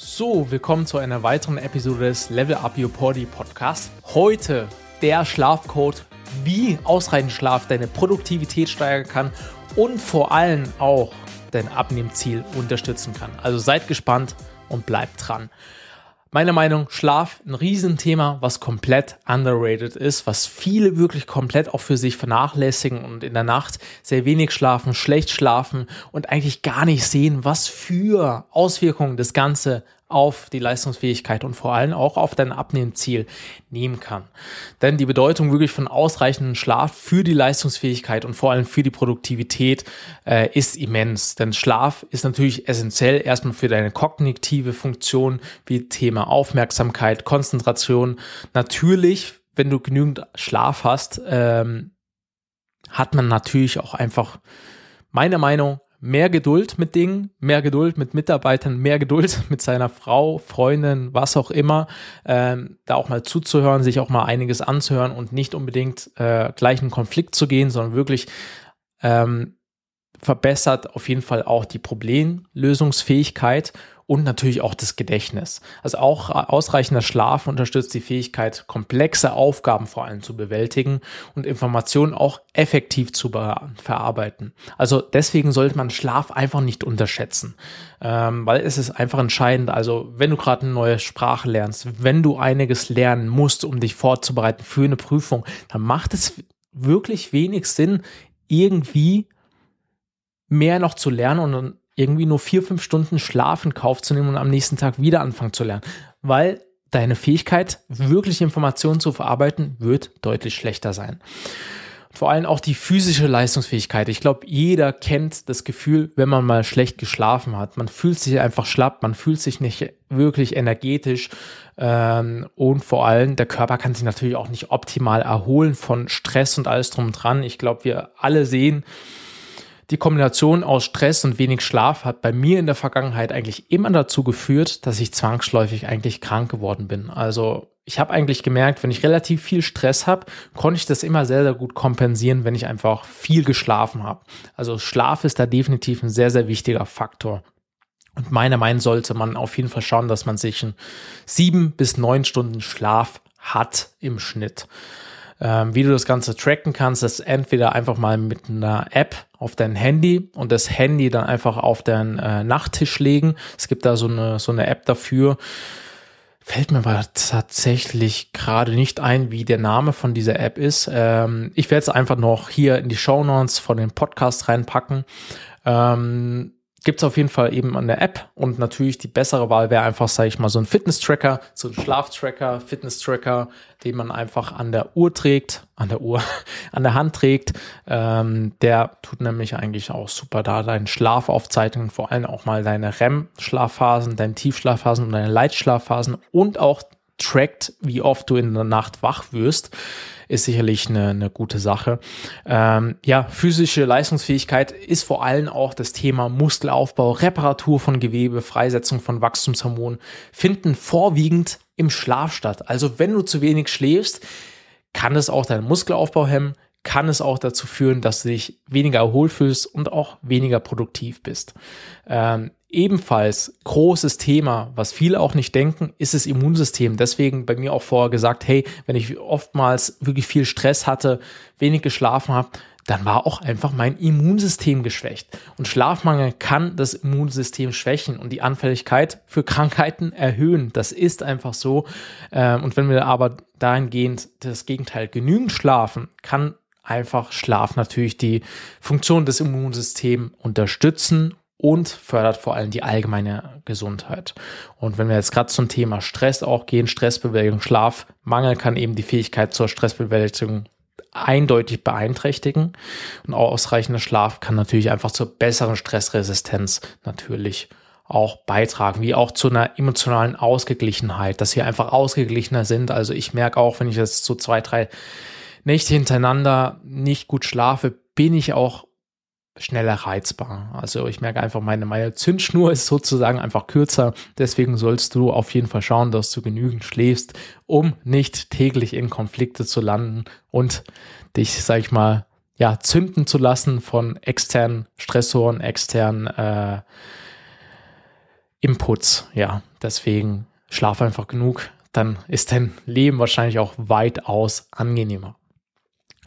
So, willkommen zu einer weiteren Episode des Level Up Your Body Podcast. Heute der Schlafcode, wie ausreichend Schlaf deine Produktivität steigern kann und vor allem auch dein Abnehmziel unterstützen kann. Also seid gespannt und bleibt dran. Meiner Meinung, Schlaf ein Riesenthema, was komplett underrated ist, was viele wirklich komplett auch für sich vernachlässigen und in der Nacht sehr wenig schlafen, schlecht schlafen und eigentlich gar nicht sehen, was für Auswirkungen das Ganze auf die Leistungsfähigkeit und vor allem auch auf dein Abnehmziel nehmen kann. Denn die Bedeutung wirklich von ausreichendem Schlaf für die Leistungsfähigkeit und vor allem für die Produktivität äh, ist immens. Denn Schlaf ist natürlich essentiell erstmal für deine kognitive Funktion wie Thema Aufmerksamkeit, Konzentration. Natürlich, wenn du genügend Schlaf hast, ähm, hat man natürlich auch einfach meiner Meinung mehr Geduld mit Dingen, mehr Geduld mit Mitarbeitern, mehr Geduld mit seiner Frau, Freundin, was auch immer, ähm, da auch mal zuzuhören, sich auch mal einiges anzuhören und nicht unbedingt äh, gleich in Konflikt zu gehen, sondern wirklich ähm, verbessert auf jeden Fall auch die Problemlösungsfähigkeit und natürlich auch das Gedächtnis. Also auch ausreichender Schlaf unterstützt die Fähigkeit, komplexe Aufgaben vor allem zu bewältigen und Informationen auch effektiv zu verarbeiten. Also deswegen sollte man Schlaf einfach nicht unterschätzen, ähm, weil es ist einfach entscheidend. Also wenn du gerade eine neue Sprache lernst, wenn du einiges lernen musst, um dich vorzubereiten für eine Prüfung, dann macht es wirklich wenig Sinn, irgendwie mehr noch zu lernen und irgendwie nur vier, fünf Stunden Schlaf in Kauf zu nehmen und am nächsten Tag wieder anfangen zu lernen. Weil deine Fähigkeit, wirklich Informationen zu verarbeiten, wird deutlich schlechter sein. Vor allem auch die physische Leistungsfähigkeit. Ich glaube, jeder kennt das Gefühl, wenn man mal schlecht geschlafen hat. Man fühlt sich einfach schlapp, man fühlt sich nicht wirklich energetisch ähm, und vor allem der Körper kann sich natürlich auch nicht optimal erholen von Stress und alles drum und dran. Ich glaube, wir alle sehen, die Kombination aus Stress und wenig Schlaf hat bei mir in der Vergangenheit eigentlich immer dazu geführt, dass ich zwangsläufig eigentlich krank geworden bin. Also ich habe eigentlich gemerkt, wenn ich relativ viel Stress habe, konnte ich das immer sehr, sehr gut kompensieren, wenn ich einfach viel geschlafen habe. Also Schlaf ist da definitiv ein sehr, sehr wichtiger Faktor. Und meiner Meinung sollte man auf jeden Fall schauen, dass man sich einen sieben bis neun Stunden Schlaf hat im Schnitt. Ähm, wie du das Ganze tracken kannst, ist entweder einfach mal mit einer App auf dein Handy und das Handy dann einfach auf deinen äh, Nachttisch legen. Es gibt da so eine, so eine App dafür. Fällt mir aber tatsächlich gerade nicht ein, wie der Name von dieser App ist. Ähm, ich werde es einfach noch hier in die Show Notes von dem Podcast reinpacken. Ähm, gibt es auf jeden Fall eben an der App und natürlich die bessere Wahl wäre einfach, sage ich mal, so ein Fitness-Tracker, so ein Schlaftracker, Fitness-Tracker, den man einfach an der Uhr trägt, an der Uhr, an der Hand trägt. Ähm, der tut nämlich eigentlich auch super da deinen Schlaf aufzeichnen, vor allem auch mal deine REM-Schlafphasen, deine Tiefschlafphasen und deine Leitschlafphasen und auch trackt, wie oft du in der Nacht wach wirst ist sicherlich eine, eine gute Sache. Ähm, ja, physische Leistungsfähigkeit ist vor allem auch das Thema Muskelaufbau, Reparatur von Gewebe, Freisetzung von Wachstumshormonen, finden vorwiegend im Schlaf statt. Also wenn du zu wenig schläfst, kann es auch deinen Muskelaufbau hemmen, kann es auch dazu führen, dass du dich weniger erholt fühlst und auch weniger produktiv bist. Ähm, ebenfalls großes Thema, was viele auch nicht denken, ist das Immunsystem. Deswegen bei mir auch vorher gesagt, hey, wenn ich oftmals wirklich viel Stress hatte, wenig geschlafen habe, dann war auch einfach mein Immunsystem geschwächt. Und Schlafmangel kann das Immunsystem schwächen und die Anfälligkeit für Krankheiten erhöhen. Das ist einfach so. Ähm, und wenn wir aber dahingehend das Gegenteil genügend schlafen, kann einfach Schlaf natürlich die Funktion des Immunsystems unterstützen und fördert vor allem die allgemeine Gesundheit. Und wenn wir jetzt gerade zum Thema Stress auch gehen, Stressbewältigung, Schlafmangel kann eben die Fähigkeit zur Stressbewältigung eindeutig beeinträchtigen. Und ausreichender Schlaf kann natürlich einfach zur besseren Stressresistenz natürlich auch beitragen, wie auch zu einer emotionalen Ausgeglichenheit, dass wir einfach ausgeglichener sind. Also ich merke auch, wenn ich jetzt so zwei, drei Nächte hintereinander nicht gut schlafe, bin ich auch schneller reizbar. Also ich merke einfach, meine, meine Zündschnur ist sozusagen einfach kürzer. Deswegen sollst du auf jeden Fall schauen, dass du genügend schläfst, um nicht täglich in Konflikte zu landen und dich, sag ich mal, ja, zünden zu lassen von externen Stressoren, externen äh, Inputs. Ja, deswegen schlaf einfach genug, dann ist dein Leben wahrscheinlich auch weitaus angenehmer.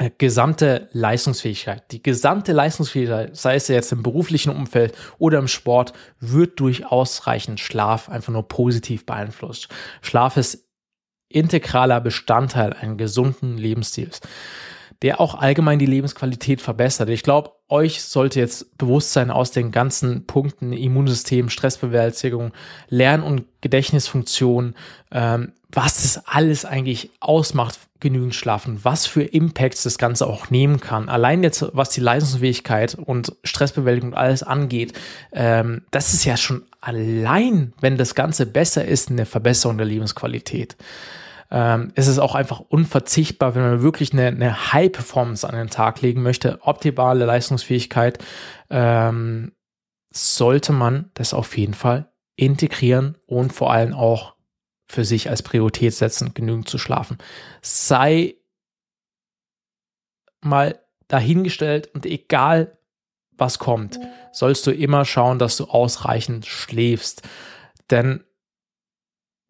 Äh, gesamte Leistungsfähigkeit, die gesamte Leistungsfähigkeit, sei es jetzt im beruflichen Umfeld oder im Sport, wird durch ausreichend Schlaf einfach nur positiv beeinflusst. Schlaf ist integraler Bestandteil eines gesunden Lebensstils der auch allgemein die Lebensqualität verbessert. Ich glaube, euch sollte jetzt bewusst sein aus den ganzen Punkten Immunsystem, Stressbewältigung, Lern- und Gedächtnisfunktion, ähm, was das alles eigentlich ausmacht, genügend schlafen, was für Impacts das Ganze auch nehmen kann. Allein jetzt, was die Leistungsfähigkeit und Stressbewältigung und alles angeht, ähm, das ist ja schon allein, wenn das Ganze besser ist, eine Verbesserung der Lebensqualität ähm, ist es auch einfach unverzichtbar, wenn man wirklich eine, eine High-Performance an den Tag legen möchte, optimale Leistungsfähigkeit, ähm, sollte man das auf jeden Fall integrieren und vor allem auch für sich als Priorität setzen, genügend zu schlafen. Sei mal dahingestellt und egal was kommt, sollst du immer schauen, dass du ausreichend schläfst. Denn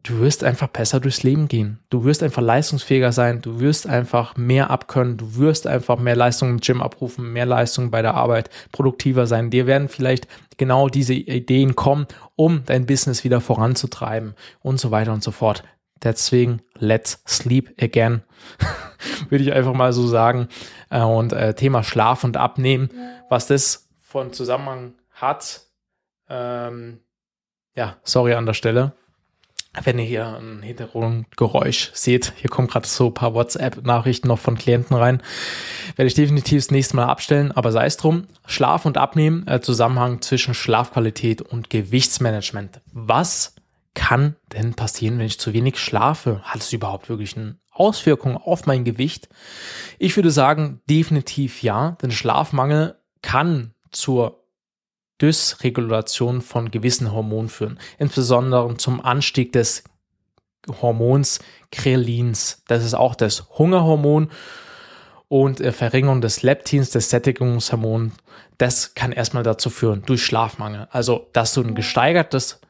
du wirst einfach besser durchs Leben gehen. Du wirst einfach leistungsfähiger sein, du wirst einfach mehr abkönnen, du wirst einfach mehr Leistung im Gym abrufen, mehr Leistung bei der Arbeit, produktiver sein. Dir werden vielleicht genau diese Ideen kommen, um dein Business wieder voranzutreiben und so weiter und so fort. Deswegen, let's sleep again. Würde ich einfach mal so sagen. Äh, und äh, Thema Schlaf und Abnehmen, was das von Zusammenhang hat. Ähm, ja, sorry an der Stelle wenn ihr hier ein Hintergrundgeräusch seht, hier kommen gerade so ein paar WhatsApp-Nachrichten noch von Klienten rein, werde ich definitiv das nächste Mal abstellen, aber sei es drum. Schlaf und Abnehmen, äh, Zusammenhang zwischen Schlafqualität und Gewichtsmanagement. Was kann denn passieren, wenn ich zu wenig schlafe? Hat es überhaupt wirklich eine Auswirkung auf mein Gewicht? Ich würde sagen, definitiv ja, denn Schlafmangel kann zur Dysregulation von gewissen Hormonen führen, insbesondere zum Anstieg des Hormons Krelins. Das ist auch das Hungerhormon und äh, Verringerung des Leptins, des Sättigungshormons. Das kann erstmal dazu führen, durch Schlafmangel. Also, dass du ein gesteigertes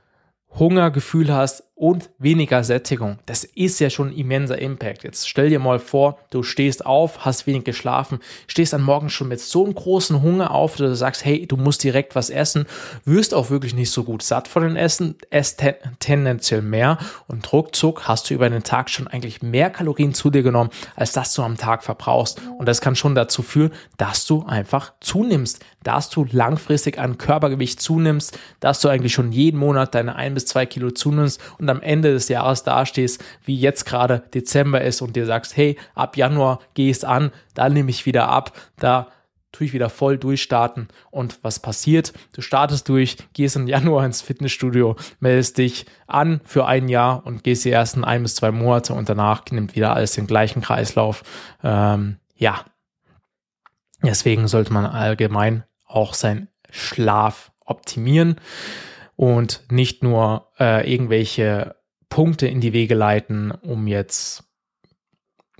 Hungergefühl hast und weniger Sättigung. Das ist ja schon ein immenser Impact. Jetzt stell dir mal vor, du stehst auf, hast wenig geschlafen, stehst am Morgen schon mit so einem großen Hunger auf, dass du sagst, hey, du musst direkt was essen, wirst auch wirklich nicht so gut satt von den Essen, esst ten tendenziell mehr und ruckzuck hast du über den Tag schon eigentlich mehr Kalorien zu dir genommen, als dass du am Tag verbrauchst. Und das kann schon dazu führen, dass du einfach zunimmst, dass du langfristig an Körpergewicht zunimmst, dass du eigentlich schon jeden Monat deine ein bis zwei Kilo zunimmst und am Ende des Jahres dastehst, wie jetzt gerade Dezember ist und dir sagst, hey, ab Januar geh es an, da nehme ich wieder ab, da tue ich wieder voll durchstarten. Und was passiert? Du startest durch, gehst im Januar ins Fitnessstudio, meldest dich an für ein Jahr und gehst die ersten ein bis zwei Monate und danach nimmt wieder alles den gleichen Kreislauf. Ähm, ja. Deswegen sollte man allgemein auch seinen Schlaf optimieren und nicht nur äh, irgendwelche Punkte in die Wege leiten, um jetzt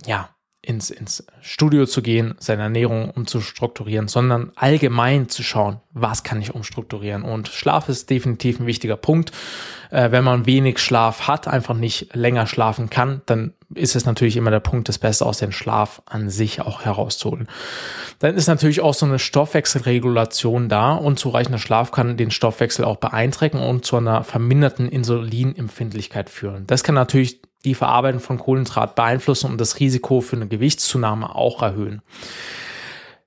ja ins, ins Studio zu gehen, seine Ernährung umzustrukturieren, sondern allgemein zu schauen, was kann ich umstrukturieren. Und Schlaf ist definitiv ein wichtiger Punkt. Äh, wenn man wenig Schlaf hat, einfach nicht länger schlafen kann, dann ist es natürlich immer der Punkt, das Beste aus dem Schlaf an sich auch herauszuholen. Dann ist natürlich auch so eine Stoffwechselregulation da. Unzureichender Schlaf kann den Stoffwechsel auch beeinträchtigen und zu einer verminderten Insulinempfindlichkeit führen. Das kann natürlich die Verarbeitung von Kohlenhydrat beeinflussen und das Risiko für eine Gewichtszunahme auch erhöhen.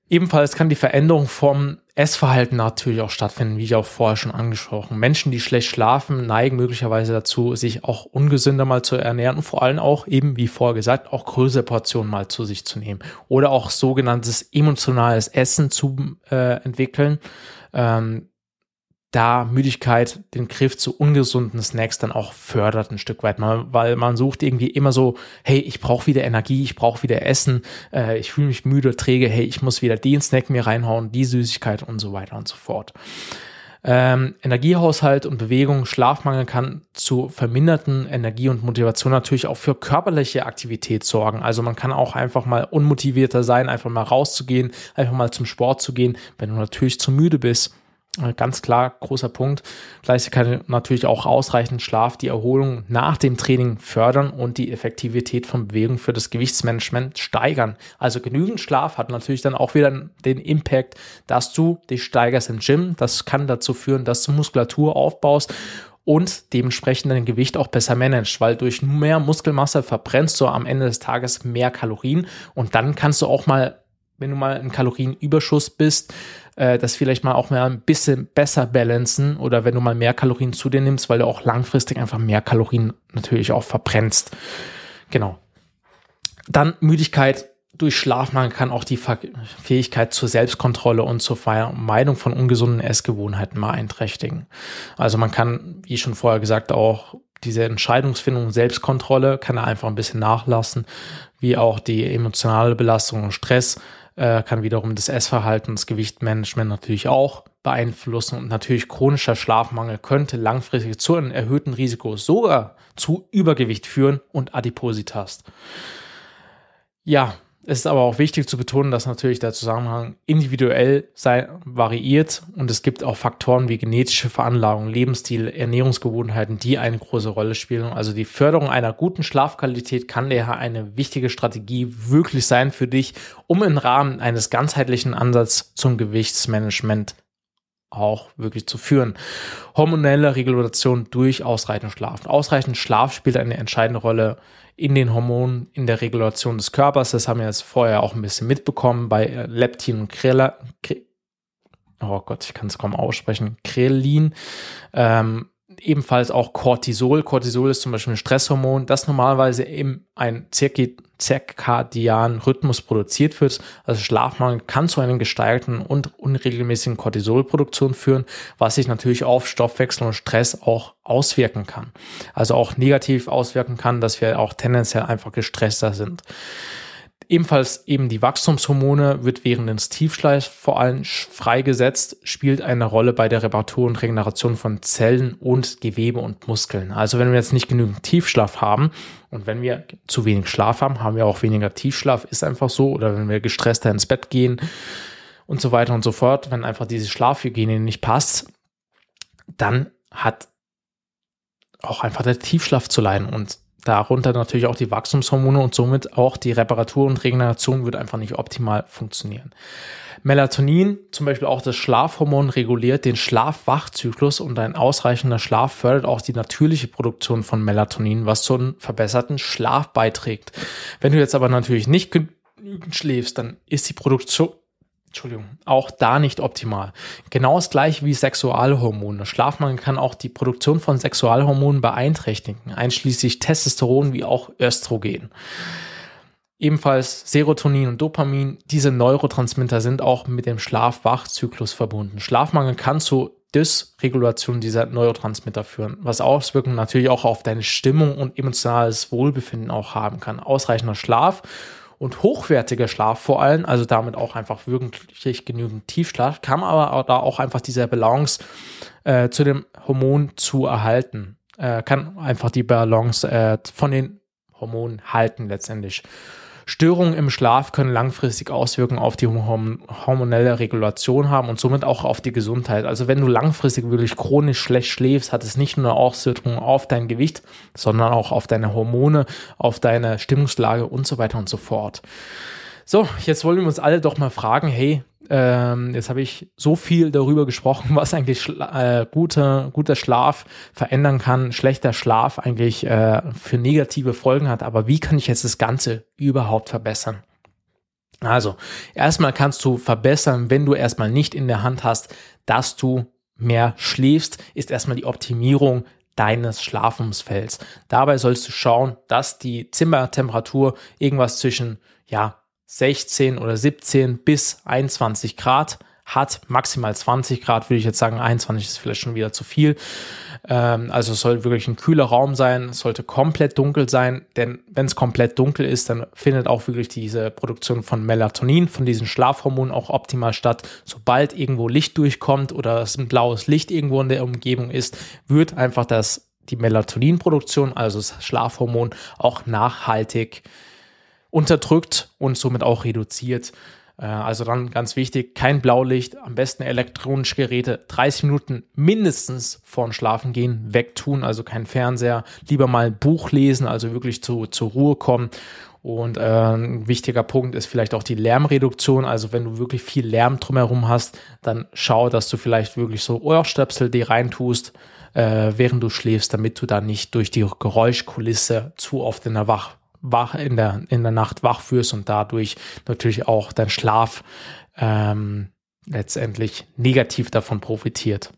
Ebenfalls kann die Veränderung vom Essverhalten natürlich auch stattfinden, wie ich auch vorher schon angesprochen. Menschen, die schlecht schlafen, neigen möglicherweise dazu, sich auch ungesünder mal zu ernähren und vor allem auch eben, wie vorher gesagt, auch größere Portionen mal zu sich zu nehmen oder auch sogenanntes emotionales Essen zu äh, entwickeln. Ähm, da Müdigkeit den Griff zu ungesunden Snacks dann auch fördert ein Stück weit, weil man sucht irgendwie immer so, hey, ich brauche wieder Energie, ich brauche wieder Essen, äh, ich fühle mich müde, träge, hey, ich muss wieder den Snack mir reinhauen, die Süßigkeit und so weiter und so fort. Ähm, Energiehaushalt und Bewegung, Schlafmangel kann zu verminderten Energie und Motivation natürlich auch für körperliche Aktivität sorgen. Also man kann auch einfach mal unmotivierter sein, einfach mal rauszugehen, einfach mal zum Sport zu gehen, wenn du natürlich zu müde bist ganz klar, großer Punkt. Gleichzeitig kann natürlich auch ausreichend Schlaf die Erholung nach dem Training fördern und die Effektivität von Bewegung für das Gewichtsmanagement steigern. Also genügend Schlaf hat natürlich dann auch wieder den Impact, dass du dich steigerst im Gym. Das kann dazu führen, dass du Muskulatur aufbaust und dementsprechend dein Gewicht auch besser managst, weil durch mehr Muskelmasse verbrennst du am Ende des Tages mehr Kalorien und dann kannst du auch mal, wenn du mal im Kalorienüberschuss bist, äh, das vielleicht mal auch mal ein bisschen besser balancen oder wenn du mal mehr Kalorien zu dir nimmst, weil du auch langfristig einfach mehr Kalorien natürlich auch verbrennst. Genau. Dann Müdigkeit durch Schlafmangel kann auch die Fähigkeit zur Selbstkontrolle und zur Vermeidung von ungesunden Essgewohnheiten beeinträchtigen. Also man kann, wie schon vorher gesagt, auch diese Entscheidungsfindung, Selbstkontrolle kann einfach ein bisschen nachlassen, wie auch die emotionale Belastung und Stress äh, kann wiederum das Essverhalten, das Gewichtmanagement natürlich auch beeinflussen und natürlich chronischer Schlafmangel könnte langfristig zu einem erhöhten Risiko sogar zu Übergewicht führen und Adipositas. Ja, es ist aber auch wichtig zu betonen, dass natürlich der Zusammenhang individuell sei, variiert und es gibt auch Faktoren wie genetische Veranlagung, Lebensstil, Ernährungsgewohnheiten, die eine große Rolle spielen. Also die Förderung einer guten Schlafqualität kann daher eine wichtige Strategie wirklich sein für dich, um im Rahmen eines ganzheitlichen Ansatzes zum Gewichtsmanagement auch wirklich zu führen. Hormonelle Regulation durch ausreichend Schlaf. Ausreichend Schlaf spielt eine entscheidende Rolle in den Hormonen, in der Regulation des Körpers. Das haben wir jetzt vorher auch ein bisschen mitbekommen bei äh, Leptin und Krela, oh Gott, ich kann es kaum aussprechen, Krelin. Ähm, ebenfalls auch Cortisol. Cortisol ist zum Beispiel ein Stresshormon, das normalerweise im ein zirkadianen Rhythmus produziert wird. Also Schlafmangel kann zu einer gesteigerten und unregelmäßigen Cortisolproduktion führen, was sich natürlich auf Stoffwechsel und Stress auch auswirken kann. Also auch negativ auswirken kann, dass wir auch tendenziell einfach gestresster sind. Ebenfalls eben die Wachstumshormone wird während des Tiefschleifs vor allem freigesetzt, spielt eine Rolle bei der Reparatur und Regeneration von Zellen und Gewebe und Muskeln. Also wenn wir jetzt nicht genügend Tiefschlaf haben und wenn wir zu wenig Schlaf haben, haben wir auch weniger Tiefschlaf, ist einfach so. Oder wenn wir gestresster ins Bett gehen und so weiter und so fort, wenn einfach diese Schlafhygiene nicht passt, dann hat auch einfach der Tiefschlaf zu leiden und darunter natürlich auch die Wachstumshormone und somit auch die Reparatur und Regeneration wird einfach nicht optimal funktionieren. Melatonin, zum Beispiel auch das Schlafhormon, reguliert den Schlafwachzyklus und ein ausreichender Schlaf fördert auch die natürliche Produktion von Melatonin, was zu einem verbesserten Schlaf beiträgt. Wenn du jetzt aber natürlich nicht genügend schläfst, dann ist die Produktion Entschuldigung, auch da nicht optimal. Genau das gleiche wie Sexualhormone. Schlafmangel kann auch die Produktion von Sexualhormonen beeinträchtigen, einschließlich Testosteron wie auch Östrogen. Ebenfalls Serotonin und Dopamin, diese Neurotransmitter sind auch mit dem Schlaf-Wach-Zyklus verbunden. Schlafmangel kann zu Dysregulation dieser Neurotransmitter führen, was Auswirkungen natürlich auch auf deine Stimmung und emotionales Wohlbefinden auch haben kann. Ausreichender Schlaf und hochwertiger Schlaf vor allem, also damit auch einfach wirklich genügend Tiefschlaf, kann aber da auch einfach diese Balance äh, zu dem Hormon zu erhalten, äh, kann einfach die Balance äh, von den Hormonen halten letztendlich. Störungen im Schlaf können langfristig Auswirkungen auf die hormonelle Regulation haben und somit auch auf die Gesundheit. Also wenn du langfristig wirklich chronisch schlecht schläfst, hat es nicht nur Auswirkungen auf dein Gewicht, sondern auch auf deine Hormone, auf deine Stimmungslage und so weiter und so fort. So, jetzt wollen wir uns alle doch mal fragen, hey, ähm, jetzt habe ich so viel darüber gesprochen, was eigentlich Schla äh, guter, guter Schlaf verändern kann, schlechter Schlaf eigentlich äh, für negative Folgen hat. Aber wie kann ich jetzt das Ganze überhaupt verbessern? Also, erstmal kannst du verbessern, wenn du erstmal nicht in der Hand hast, dass du mehr schläfst, ist erstmal die Optimierung deines Schlafumfelds. Dabei sollst du schauen, dass die Zimmertemperatur irgendwas zwischen, ja, 16 oder 17 bis 21 Grad hat, maximal 20 Grad, würde ich jetzt sagen, 21 ist vielleicht schon wieder zu viel. Ähm, also es soll wirklich ein kühler Raum sein, es sollte komplett dunkel sein, denn wenn es komplett dunkel ist, dann findet auch wirklich diese Produktion von Melatonin, von diesen Schlafhormonen auch optimal statt. Sobald irgendwo Licht durchkommt oder es ein blaues Licht irgendwo in der Umgebung ist, wird einfach das, die Melatoninproduktion, also das Schlafhormon, auch nachhaltig unterdrückt und somit auch reduziert. Äh, also dann ganz wichtig, kein Blaulicht, am besten elektronische Geräte 30 Minuten mindestens vorm Schlafen gehen, wegtun, also kein Fernseher, lieber mal ein Buch lesen, also wirklich zu, zur Ruhe kommen. Und äh, ein wichtiger Punkt ist vielleicht auch die Lärmreduktion. Also wenn du wirklich viel Lärm drumherum hast, dann schau, dass du vielleicht wirklich so Ohrstöpsel dir reintust, äh, während du schläfst, damit du da nicht durch die Geräuschkulisse zu oft in der Wach wach in der, in der Nacht wach wirst und dadurch natürlich auch dein Schlaf ähm, letztendlich negativ davon profitiert.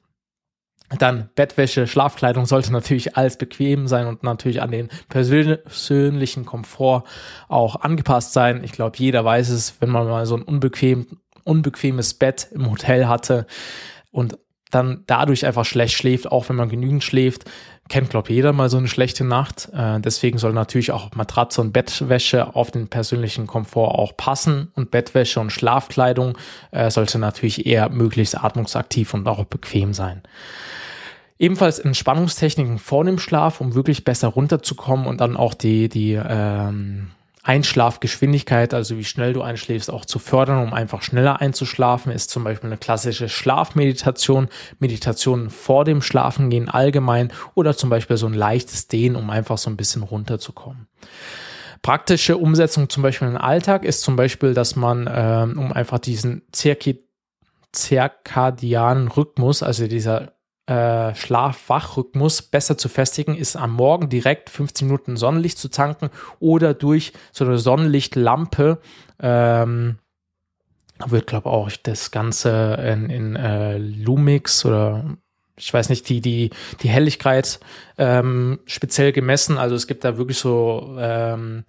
Dann Bettwäsche, Schlafkleidung sollte natürlich alles bequem sein und natürlich an den persönlichen Komfort auch angepasst sein. Ich glaube, jeder weiß es, wenn man mal so ein unbequem, unbequemes Bett im Hotel hatte und dann dadurch einfach schlecht schläft, auch wenn man genügend schläft, kennt, glaube jeder mal so eine schlechte Nacht. Äh, deswegen soll natürlich auch Matratze und Bettwäsche auf den persönlichen Komfort auch passen. Und Bettwäsche und Schlafkleidung äh, sollte natürlich eher möglichst atmungsaktiv und auch bequem sein. Ebenfalls Entspannungstechniken vor dem Schlaf, um wirklich besser runterzukommen und dann auch die, die ähm, Einschlafgeschwindigkeit, also wie schnell du einschläfst, auch zu fördern, um einfach schneller einzuschlafen, ist zum Beispiel eine klassische Schlafmeditation, Meditation vor dem Schlafengehen allgemein oder zum Beispiel so ein leichtes Dehnen, um einfach so ein bisschen runterzukommen. Praktische Umsetzung zum Beispiel im Alltag ist zum Beispiel, dass man, ähm, um einfach diesen zirkadianen Rhythmus, also dieser äh, Schlaf-Wach-Rhythmus besser zu festigen, ist am Morgen direkt 15 Minuten Sonnenlicht zu tanken oder durch so eine Sonnenlichtlampe. Ähm, wird, glaube auch das Ganze in, in äh, Lumix oder ich weiß nicht, die, die, die Helligkeit ähm, speziell gemessen. Also es gibt da wirklich so ähm,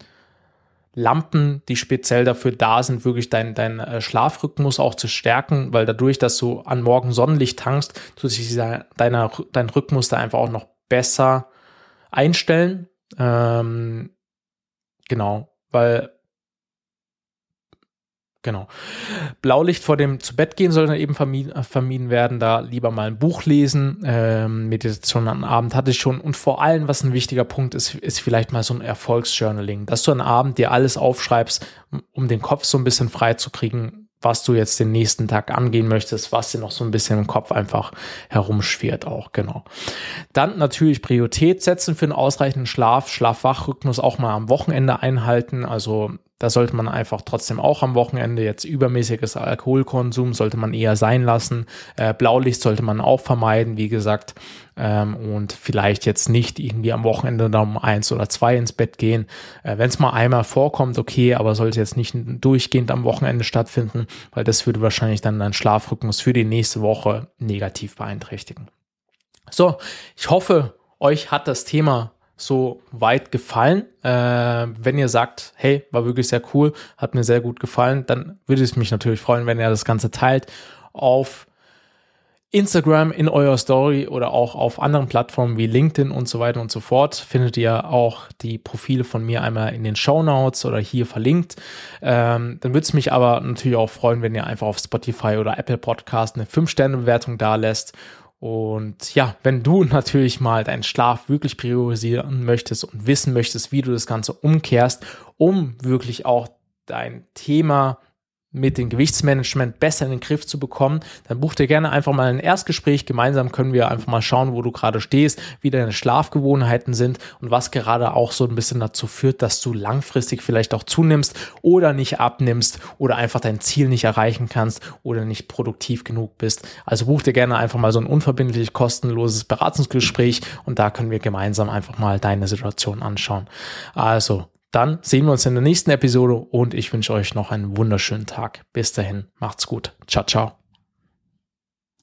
Lampen, die speziell dafür da sind, wirklich deinen dein äh, Schlafrhythmus auch zu stärken, weil dadurch, dass du an Morgen Sonnenlicht tankst, tut sich deiner, dein Rhythmus da einfach auch noch besser einstellen. Ähm, genau, weil Genau. Blaulicht vor dem zu Bett gehen soll dann eben vermieden, äh, vermieden werden. Da lieber mal ein Buch lesen. Ähm, Meditation am Abend hatte ich schon. Und vor allem, was ein wichtiger Punkt ist, ist vielleicht mal so ein Erfolgsjournaling. Dass du am Abend dir alles aufschreibst, um den Kopf so ein bisschen frei zu kriegen, was du jetzt den nächsten Tag angehen möchtest, was dir noch so ein bisschen im Kopf einfach herumschwirrt auch, genau. Dann natürlich Priorität setzen für einen ausreichenden Schlaf, Schlaf-Wach-Rhythmus auch mal am Wochenende einhalten, also da sollte man einfach trotzdem auch am Wochenende jetzt übermäßiges Alkoholkonsum sollte man eher sein lassen. Äh, Blaulicht sollte man auch vermeiden, wie gesagt. Ähm, und vielleicht jetzt nicht irgendwie am Wochenende dann um eins oder zwei ins Bett gehen. Äh, Wenn es mal einmal vorkommt, okay, aber sollte jetzt nicht durchgehend am Wochenende stattfinden, weil das würde wahrscheinlich dann deinen Schlafrhythmus für die nächste Woche negativ beeinträchtigen. So, ich hoffe, euch hat das Thema so weit gefallen. Äh, wenn ihr sagt, hey, war wirklich sehr cool, hat mir sehr gut gefallen, dann würde es mich natürlich freuen, wenn ihr das Ganze teilt auf Instagram in eurer Story oder auch auf anderen Plattformen wie LinkedIn und so weiter und so fort. Findet ihr auch die Profile von mir einmal in den Show Notes oder hier verlinkt. Ähm, dann würde es mich aber natürlich auch freuen, wenn ihr einfach auf Spotify oder Apple Podcast eine 5-Sterne-Bewertung da lässt und ja, wenn du natürlich mal deinen Schlaf wirklich priorisieren möchtest und wissen möchtest, wie du das Ganze umkehrst, um wirklich auch dein Thema mit dem Gewichtsmanagement besser in den Griff zu bekommen, dann buch dir gerne einfach mal ein Erstgespräch. Gemeinsam können wir einfach mal schauen, wo du gerade stehst, wie deine Schlafgewohnheiten sind und was gerade auch so ein bisschen dazu führt, dass du langfristig vielleicht auch zunimmst oder nicht abnimmst oder einfach dein Ziel nicht erreichen kannst oder nicht produktiv genug bist. Also buch dir gerne einfach mal so ein unverbindlich kostenloses Beratungsgespräch und da können wir gemeinsam einfach mal deine Situation anschauen. Also dann sehen wir uns in der nächsten Episode und ich wünsche euch noch einen wunderschönen Tag. Bis dahin, macht's gut. Ciao, ciao.